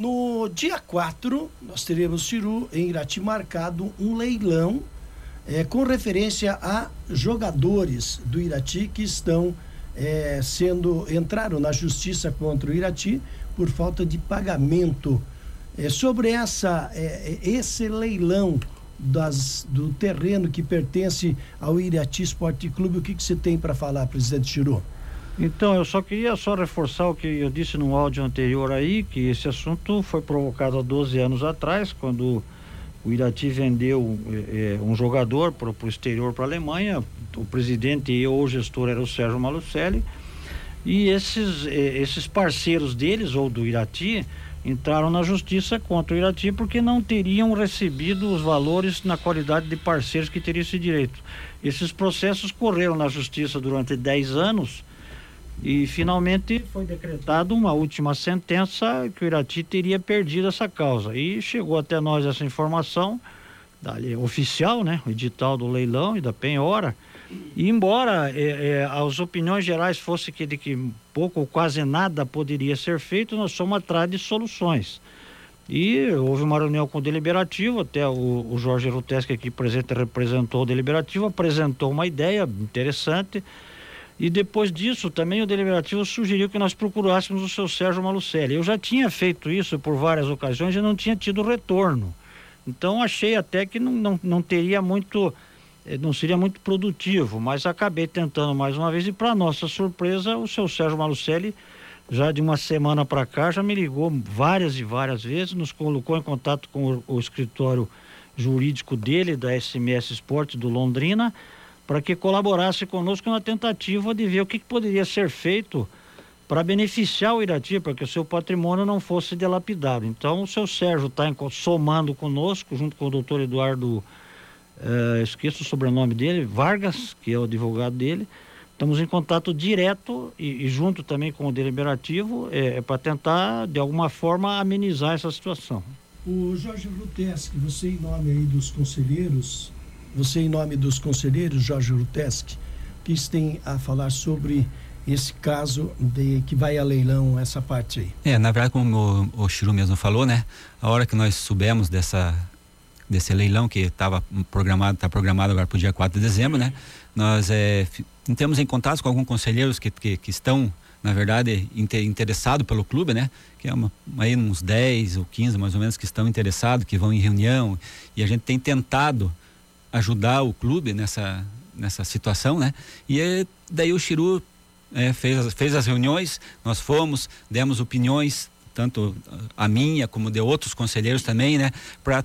No dia 4, nós teremos, Ciru, em Irati, marcado um leilão é, com referência a jogadores do Irati que estão é, sendo entraram na justiça contra o Irati por falta de pagamento. É, sobre essa é, é, esse leilão das, do terreno que pertence ao Irati Esporte Clube, o que, que você tem para falar, presidente Chiru? Então, eu só queria só reforçar o que eu disse no áudio anterior aí, que esse assunto foi provocado há 12 anos atrás, quando o Irati vendeu é, um jogador para o exterior, para a Alemanha. O presidente e o gestor era o Sérgio Malucelli. E esses, é, esses parceiros deles, ou do Irati, entraram na justiça contra o Irati porque não teriam recebido os valores na qualidade de parceiros que teriam esse direito. Esses processos correram na justiça durante 10 anos e finalmente foi decretada uma última sentença que o Irati teria perdido essa causa. E chegou até nós essa informação dali, oficial, né? O edital do leilão e da penhora. E embora é, é, as opiniões gerais fossem que de que pouco ou quase nada poderia ser feito, nós somos atrás de soluções. E houve uma reunião com o deliberativo, até o, o Jorge Ruteschi aqui presente representou o deliberativo, apresentou uma ideia interessante e depois disso, também o deliberativo sugeriu que nós procurássemos o seu Sérgio Malucelli. Eu já tinha feito isso por várias ocasiões e não tinha tido retorno. Então achei até que não, não, não teria muito, eh, não seria muito produtivo, mas acabei tentando mais uma vez e para nossa surpresa, o seu Sérgio Malucelli já de uma semana para cá já me ligou várias e várias vezes, nos colocou em contato com o, o escritório jurídico dele da SMS Esporte do Londrina para que colaborasse conosco na tentativa de ver o que, que poderia ser feito para beneficiar o Irati, para que o seu patrimônio não fosse dilapidado. Então, o seu Sérgio está somando conosco, junto com o doutor Eduardo, eh, esqueço o sobrenome dele, Vargas, que é o advogado dele. Estamos em contato direto e, e junto também com o deliberativo, é, é para tentar, de alguma forma, amenizar essa situação. O Jorge Luteschi, você em nome aí dos conselheiros, você, em nome dos conselheiros, Jorge Ruteski, que tem a falar sobre esse caso de que vai a leilão essa parte aí. É, na verdade, como o, o Chiru mesmo falou, né? A hora que nós soubemos dessa desse leilão que estava programado, está programado agora para o dia 4 de dezembro, né? Nós é, entramos em contato com alguns conselheiros que, que, que estão, na verdade, inter, interessados pelo clube, né? Que é uma, aí uns 10 ou 15 mais ou menos que estão interessados, que vão em reunião, e a gente tem tentado ajudar o clube nessa, nessa situação, né? E é, daí o Chiru é, fez, fez as reuniões, nós fomos, demos opiniões, tanto a minha como de outros conselheiros também, né? Para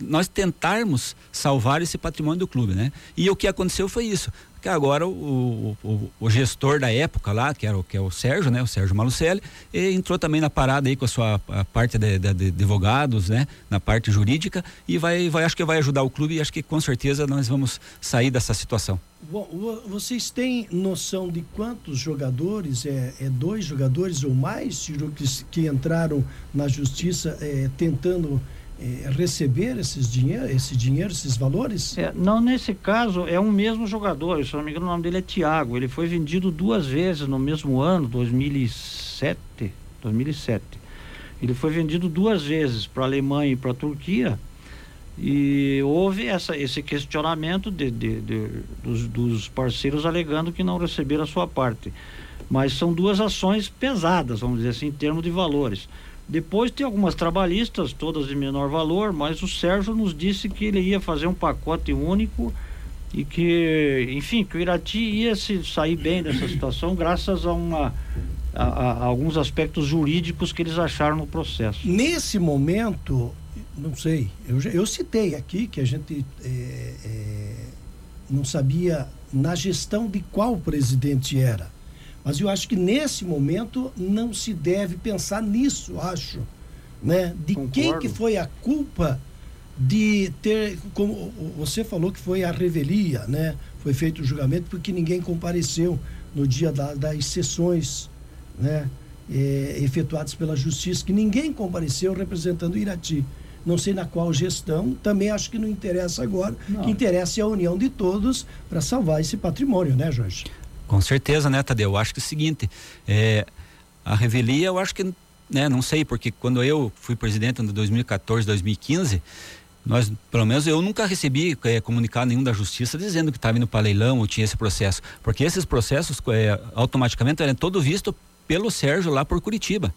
nós tentarmos salvar esse patrimônio do clube, né? E o que aconteceu foi isso que agora o, o, o, gestor da época lá, que era o que é o Sérgio, né, o Sérgio Malucelli, entrou também na parada aí com a sua a parte de, de, de, advogados, né, na parte jurídica e vai, vai acho que vai ajudar o clube e acho que com certeza nós vamos sair dessa situação. Bom, vocês têm noção de quantos jogadores, é, é dois jogadores ou mais que, entraram na justiça é, tentando é, receber esses dinheiro, esse dinheiro, esses valores? É, não, nesse caso é um mesmo jogador, se não me engano o nome dele é Tiago, ele foi vendido duas vezes no mesmo ano, 2007, 2007. Ele foi vendido duas vezes para a Alemanha e para a Turquia e houve essa, esse questionamento de, de, de dos, dos parceiros alegando que não receberam a sua parte. Mas são duas ações pesadas, vamos dizer assim, em termos de valores. Depois tem algumas trabalhistas, todas de menor valor, mas o Sérgio nos disse que ele ia fazer um pacote único e que, enfim, que o Irati ia se sair bem dessa situação graças a uma a, a, alguns aspectos jurídicos que eles acharam no processo. Nesse momento, não sei, eu, eu citei aqui que a gente é, é, não sabia na gestão de qual presidente era. Mas eu acho que nesse momento não se deve pensar nisso, acho. Né? De Concordo. quem que foi a culpa de ter, como você falou que foi a revelia, né? Foi feito o julgamento porque ninguém compareceu no dia da, das sessões, né? É, efetuadas pela justiça, que ninguém compareceu representando o Irati. Não sei na qual gestão, também acho que não interessa agora. Não. que interessa é a união de todos para salvar esse patrimônio, né, Jorge? Com certeza, né, Tadeu? Eu acho que é o seguinte, é, a revelia, eu acho que né? Não sei, porque quando eu fui presidente em 2014, 2015, nós, pelo menos eu nunca recebi é, comunicado nenhum da justiça dizendo que estava indo para leilão ou tinha esse processo. Porque esses processos é, automaticamente eram todo visto pelo Sérgio lá por Curitiba.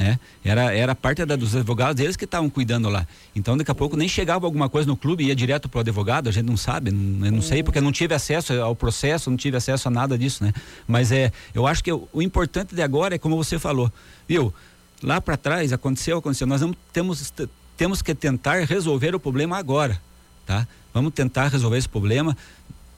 Né? Era, era parte da, dos advogados eles que estavam cuidando lá. Então, daqui a pouco nem chegava alguma coisa no clube, ia direto para o advogado, a gente não sabe, não, eu não sei, porque não tive acesso ao processo, não tive acesso a nada disso, né? Mas é, eu acho que o, o importante de agora é como você falou, viu? Lá para trás aconteceu, aconteceu. Nós não temos, temos que tentar resolver o problema agora, tá? Vamos tentar resolver esse problema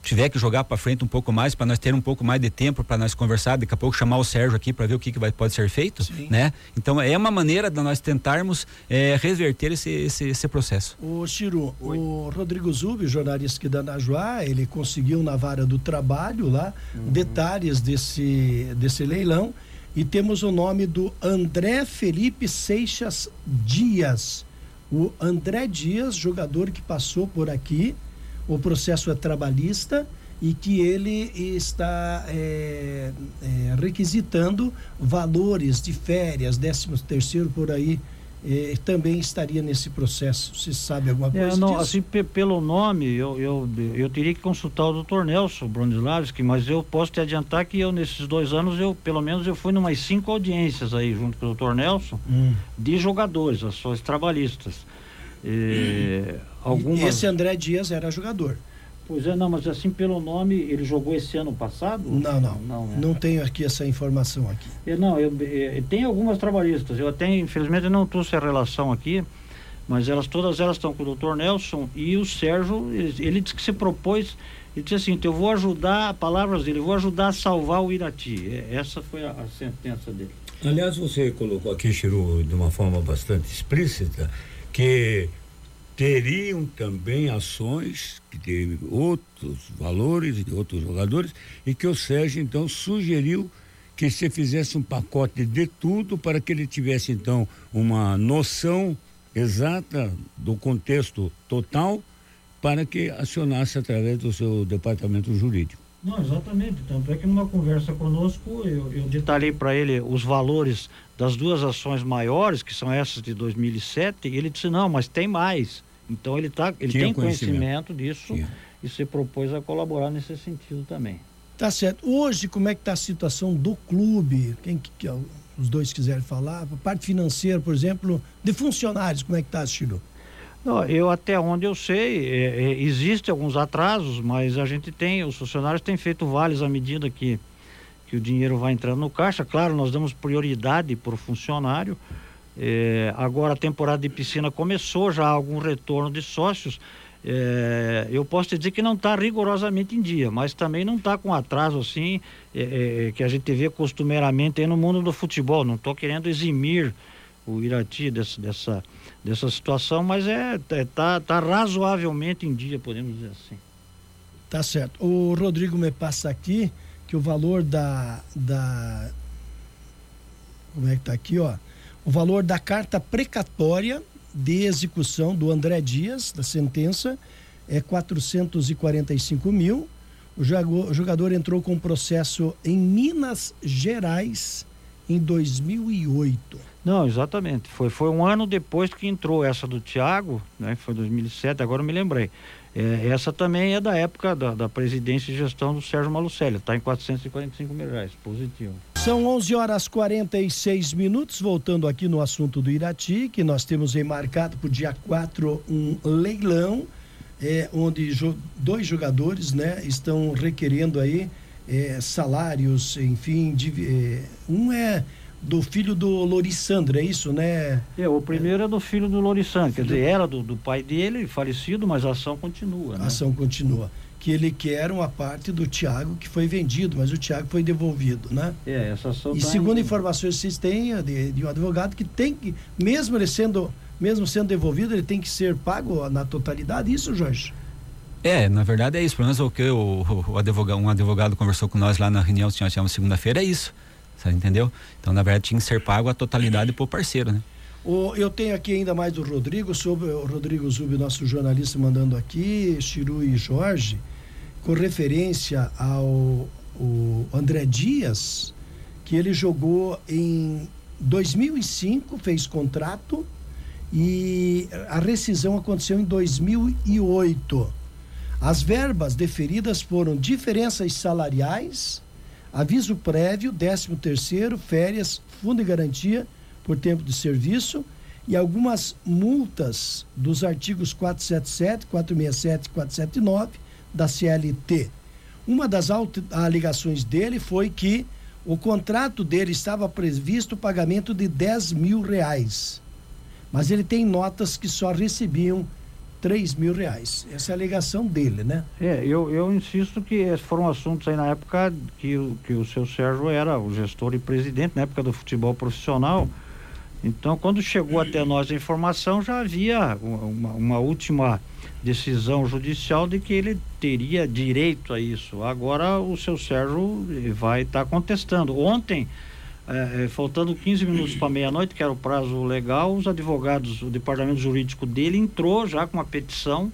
tiver que jogar para frente um pouco mais para nós ter um pouco mais de tempo para nós conversar, daqui a pouco chamar o Sérgio aqui para ver o que, que vai, pode ser feito, Sim. né? Então é uma maneira de nós tentarmos é, reverter esse, esse, esse, processo. O Chiru, Oi. o Rodrigo Zubi, jornalista aqui da Najuá, ele conseguiu na vara do trabalho lá uhum. detalhes desse, desse leilão e temos o nome do André Felipe Seixas Dias. O André Dias, jogador que passou por aqui, o processo é trabalhista e que ele está é, é, requisitando valores de férias, décimo terceiro por aí, é, também estaria nesse processo. Você sabe alguma é, coisa não, disso? Assim, pelo nome, eu, eu, eu teria que consultar o doutor Nelson Bronislavski, mas eu posso te adiantar que eu, nesses dois anos, eu pelo menos eu fui em umas cinco audiências aí, junto com o doutor Nelson, hum. de jogadores, ações trabalhistas. E, algumas... Esse André Dias era jogador. Pois é, não, mas assim pelo nome, ele jogou esse ano passado? Não, não. Não, é. não tenho aqui essa informação aqui. Eu, não, eu, eu, tem algumas trabalhistas. Eu até, infelizmente, não trouxe a relação aqui, mas elas todas elas estão com o doutor Nelson e o Sérgio, ele, ele disse que se propôs, ele disse assim, eu vou ajudar, palavras dele, eu vou ajudar a salvar o Irati. É, essa foi a, a sentença dele. Aliás, você colocou aqui, Chiru, de uma forma bastante explícita, que teriam também ações que teve outros valores de outros jogadores e que o Sérgio então sugeriu que se fizesse um pacote de tudo para que ele tivesse então uma noção exata do contexto total para que acionasse através do seu departamento jurídico. Não, exatamente. Tanto é que numa conversa conosco eu, eu detalhei para ele os valores das duas ações maiores, que são essas de 2007, e ele disse: não, mas tem mais. Então ele, tá, ele tem conhecimento, conhecimento disso Tinha. e se propôs a colaborar nesse sentido também. Tá certo. Hoje, como é que está a situação do clube? Quem que, os dois quiserem falar? A parte financeira, por exemplo, de funcionários, como é que está, Chiru? Não, eu até onde eu sei, é, é, existem alguns atrasos, mas a gente tem, os funcionários têm feito vales à medida que, que o dinheiro vai entrando no caixa. Claro, nós damos prioridade para o funcionário. É, agora a temporada de piscina começou, já há algum retorno de sócios. É, eu posso te dizer que não está rigorosamente em dia, mas também não está com atraso assim é, é, que a gente vê costumeiramente no mundo do futebol. Não estou querendo eximir o Irati dessa, dessa dessa situação, mas é, é tá, tá razoavelmente em dia, podemos dizer assim. Tá certo. O Rodrigo me passa aqui que o valor da, da como é que tá aqui, ó? O valor da carta precatória de execução do André Dias, da sentença, é 445 mil. O jogador entrou com processo em Minas Gerais em 2008. Não, exatamente. Foi, foi um ano depois que entrou essa do Tiago, né? Foi 2007, agora eu me lembrei. É, essa também é da época da, da presidência e gestão do Sérgio Malucelli, está em 445 mil reais, positivo. São 11 horas 46 minutos, voltando aqui no assunto do Irati, que nós temos marcado para o dia 4 um leilão, é, onde jo dois jogadores né, estão requerendo aí é, salários, enfim, de, é, um é do filho do Lorissandro, é isso, né? É, o primeiro é, é do filho do Lorissandro, quer dizer, era do, do pai dele, falecido, mas a ação continua. Né? A ação continua. Que ele quer uma parte do Tiago que foi vendido, mas o Tiago foi devolvido, né? É, essa ação. E tá segundo em... informações que vocês têm de, de um advogado que tem que, mesmo ele sendo, mesmo sendo devolvido, ele tem que ser pago na totalidade, isso, Jorge? É, na verdade é isso. Pelo menos o que o, o advogado, um advogado conversou com nós lá na reunião que nós tivemos segunda-feira é isso. Você entendeu? Então, na verdade, tinha que ser pago a totalidade pro parceiro, né? O, eu tenho aqui ainda mais do Rodrigo, sobre o Rodrigo Zubi, nosso jornalista, mandando aqui, Chiru e Jorge, com referência ao o André Dias, que ele jogou em 2005 fez contrato e a rescisão aconteceu em 2008. As verbas deferidas foram diferenças salariais, aviso prévio, 13 terceiro, férias, fundo de garantia por tempo de serviço e algumas multas dos artigos 477, 467 e 479 da CLT. Uma das alegações dele foi que o contrato dele estava previsto o pagamento de 10 mil reais. Mas ele tem notas que só recebiam 3 mil reais. Essa é a alegação dele, né? É, eu, eu insisto que foram assuntos aí na época que, que o seu Sérgio era o gestor e presidente, na época do futebol profissional. Então, quando chegou até nós a informação, já havia uma, uma última decisão judicial de que ele teria direito a isso. Agora o seu Sérgio vai estar tá contestando. Ontem, é, é faltando 15 minutos para meia-noite, que era o prazo legal, os advogados, o departamento jurídico dele entrou já com uma petição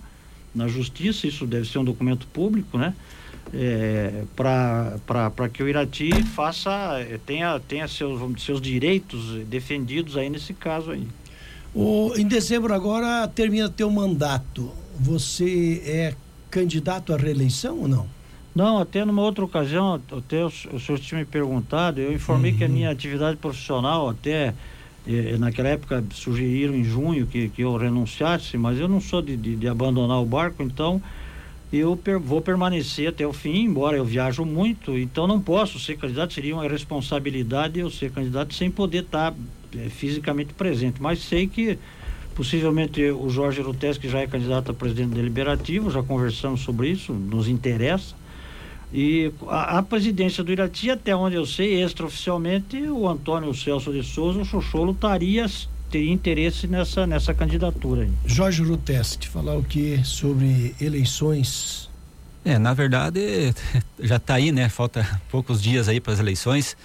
na justiça, isso deve ser um documento público, né? É, para que o Irati faça, é, tenha, tenha seus, seus direitos defendidos aí nesse caso aí. O, em dezembro agora termina teu mandato. Você é candidato à reeleição ou não? Não, até numa outra ocasião, até o, o senhor tinha me perguntado, eu informei uhum. que a uhum. minha atividade profissional, até eh, naquela época sugeriram em junho que, que eu renunciasse, mas eu não sou de, de, de abandonar o barco, então eu per, vou permanecer até o fim, embora eu viajo muito, então não posso ser candidato, seria uma irresponsabilidade eu ser candidato sem poder estar eh, fisicamente presente, mas sei que Possivelmente o Jorge Rutes, que já é candidato a presidente deliberativo, já conversamos sobre isso, nos interessa. E a, a, presidência do Irati, até onde eu sei, extraoficialmente, o Antônio Celso de Souza, o Xoxolo, estaria, teria interesse nessa, nessa candidatura. Aí. Jorge Ruteste, falar o que sobre eleições? É, na verdade, já está aí, né? Falta poucos dias aí para as eleições.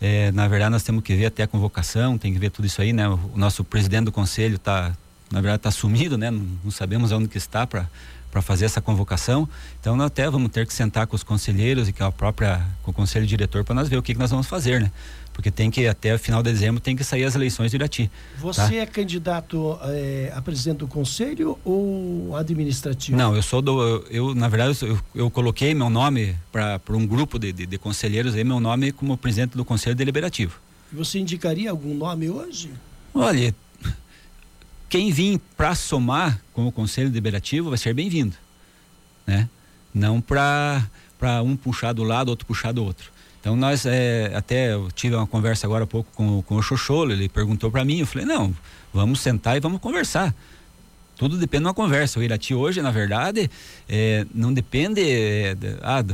É, na verdade, nós temos que ver até a convocação, tem que ver tudo isso aí, né? O, o nosso presidente do conselho está, na verdade, está sumido, né? Não, não sabemos onde que está para para fazer essa convocação. Então, nós até vamos ter que sentar com os conselheiros e com a própria com o conselho diretor para nós ver o que, que nós vamos fazer, né? porque tem que até o final de dezembro tem que sair as eleições de Irati. Você tá? é candidato é, a presidente do conselho ou administrativo? Não, eu sou do eu, eu na verdade eu, eu, coloquei meu nome para um grupo de, de, de, conselheiros aí meu nome como presidente do conselho deliberativo. Você indicaria algum nome hoje? Olha, quem vir para somar com o conselho deliberativo vai ser bem-vindo, né? Não para para um puxar do lado, outro puxar do outro. Então nós é, até eu tive uma conversa agora há pouco com, com o Xoxolo, ele perguntou para mim, eu falei, não, vamos sentar e vamos conversar. Tudo depende de uma conversa. O Irati hoje, na verdade, é, não depende é, de, ah,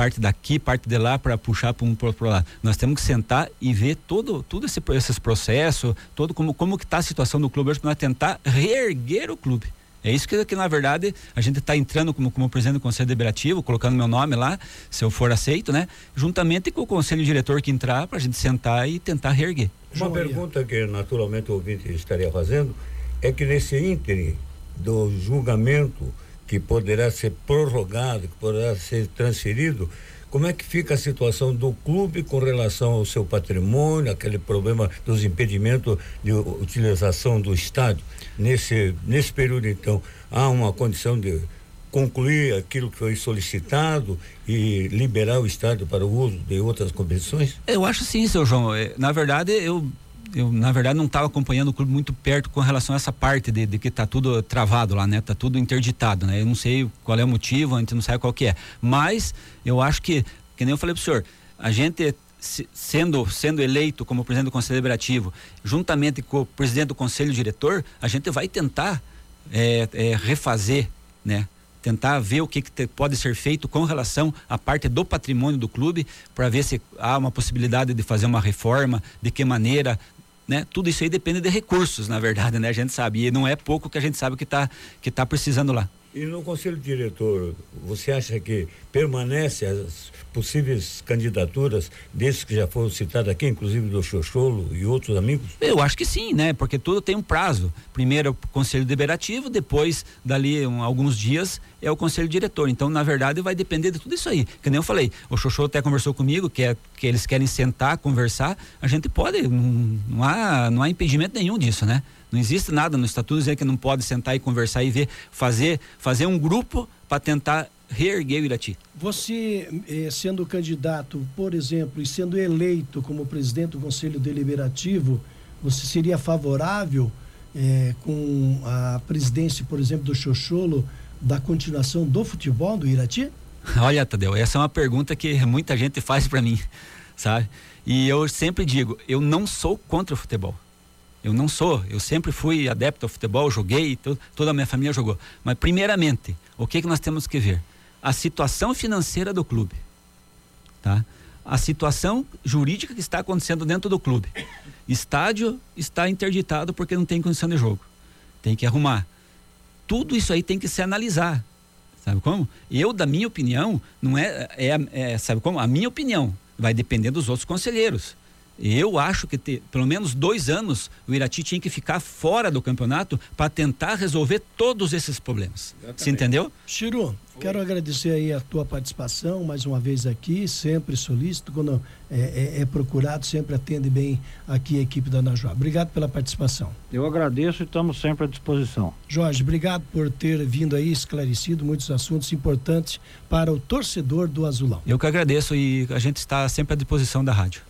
parte daqui, parte de lá para puxar para um para outro lado. Nós temos que sentar e ver todo, todo esse, esses processos, todo como, como que está a situação do clube hoje para tentar reerguer o clube. É isso que, que na verdade, a gente está entrando como, como presidente do Conselho Deliberativo, colocando meu nome lá, se eu for aceito, né? Juntamente com o Conselho Diretor que entrar, para a gente sentar e tentar reerguer. Uma Joia. pergunta que naturalmente o ouvinte estaria fazendo é que nesse ínterim do julgamento que poderá ser prorrogado, que poderá ser transferido, como é que fica a situação do clube com relação ao seu patrimônio, aquele problema dos impedimentos de utilização do estádio? Nesse, nesse período, então, há uma condição de concluir aquilo que foi solicitado e liberar o estádio para o uso de outras competições? Eu acho sim, seu João. É, na verdade, eu eu na verdade não estava acompanhando o clube muito perto com relação a essa parte de, de que está tudo travado lá, né? Tá tudo interditado, né? Eu não sei qual é o motivo, a gente não sabe qual que é. Mas eu acho que, que nem eu falei pro senhor, a gente sendo sendo eleito como presidente do conselho deliberativo, juntamente com o presidente do conselho diretor, a gente vai tentar é, é, refazer, né? tentar ver o que, que te, pode ser feito com relação à parte do patrimônio do clube, para ver se há uma possibilidade de fazer uma reforma, de que maneira, né? Tudo isso aí depende de recursos, na verdade, né? A gente sabe. E não é pouco que a gente sabe que está que tá precisando lá. E no conselho diretor, você acha que permanece as possíveis candidaturas desses que já foram citados aqui, inclusive do Xoxolo e outros amigos? Eu acho que sim, né? Porque tudo tem um prazo. Primeiro é o conselho deliberativo, depois, dali um, alguns dias, é o conselho diretor. Então, na verdade, vai depender de tudo isso aí. Que nem eu falei, o Xoxolo até conversou comigo, que, é, que eles querem sentar, conversar. A gente pode, não, não, há, não há impedimento nenhum disso, né? Não existe nada no estatuto dizendo que não pode sentar e conversar e ver, fazer, fazer um grupo para tentar reerguer o Irati. Você, eh, sendo candidato, por exemplo, e sendo eleito como presidente do Conselho Deliberativo, você seria favorável eh, com a presidência, por exemplo, do Xoxolo, da continuação do futebol do Irati? Olha, Tadeu, essa é uma pergunta que muita gente faz para mim, sabe? E eu sempre digo, eu não sou contra o futebol. Eu não sou, eu sempre fui adepto ao futebol, joguei, toda a minha família jogou. Mas, primeiramente, o que, que nós temos que ver? A situação financeira do clube. Tá? A situação jurídica que está acontecendo dentro do clube. Estádio está interditado porque não tem condição de jogo. Tem que arrumar. Tudo isso aí tem que se analisar. Sabe como? Eu, da minha opinião, não é, é, é sabe como? A minha opinião vai depender dos outros conselheiros. Eu acho que ter, pelo menos dois anos o Irati tinha que ficar fora do campeonato para tentar resolver todos esses problemas. Exatamente. Você entendeu? Chiru, quero agradecer aí a tua participação mais uma vez aqui, sempre solícito, quando é, é, é, procurado, sempre atende bem aqui a equipe da Najuá. Obrigado pela participação. Eu agradeço e estamos sempre à disposição. Jorge, obrigado por ter vindo aí esclarecido muitos assuntos importantes para o torcedor do Azulão. Eu que agradeço e a gente está sempre à disposição da rádio.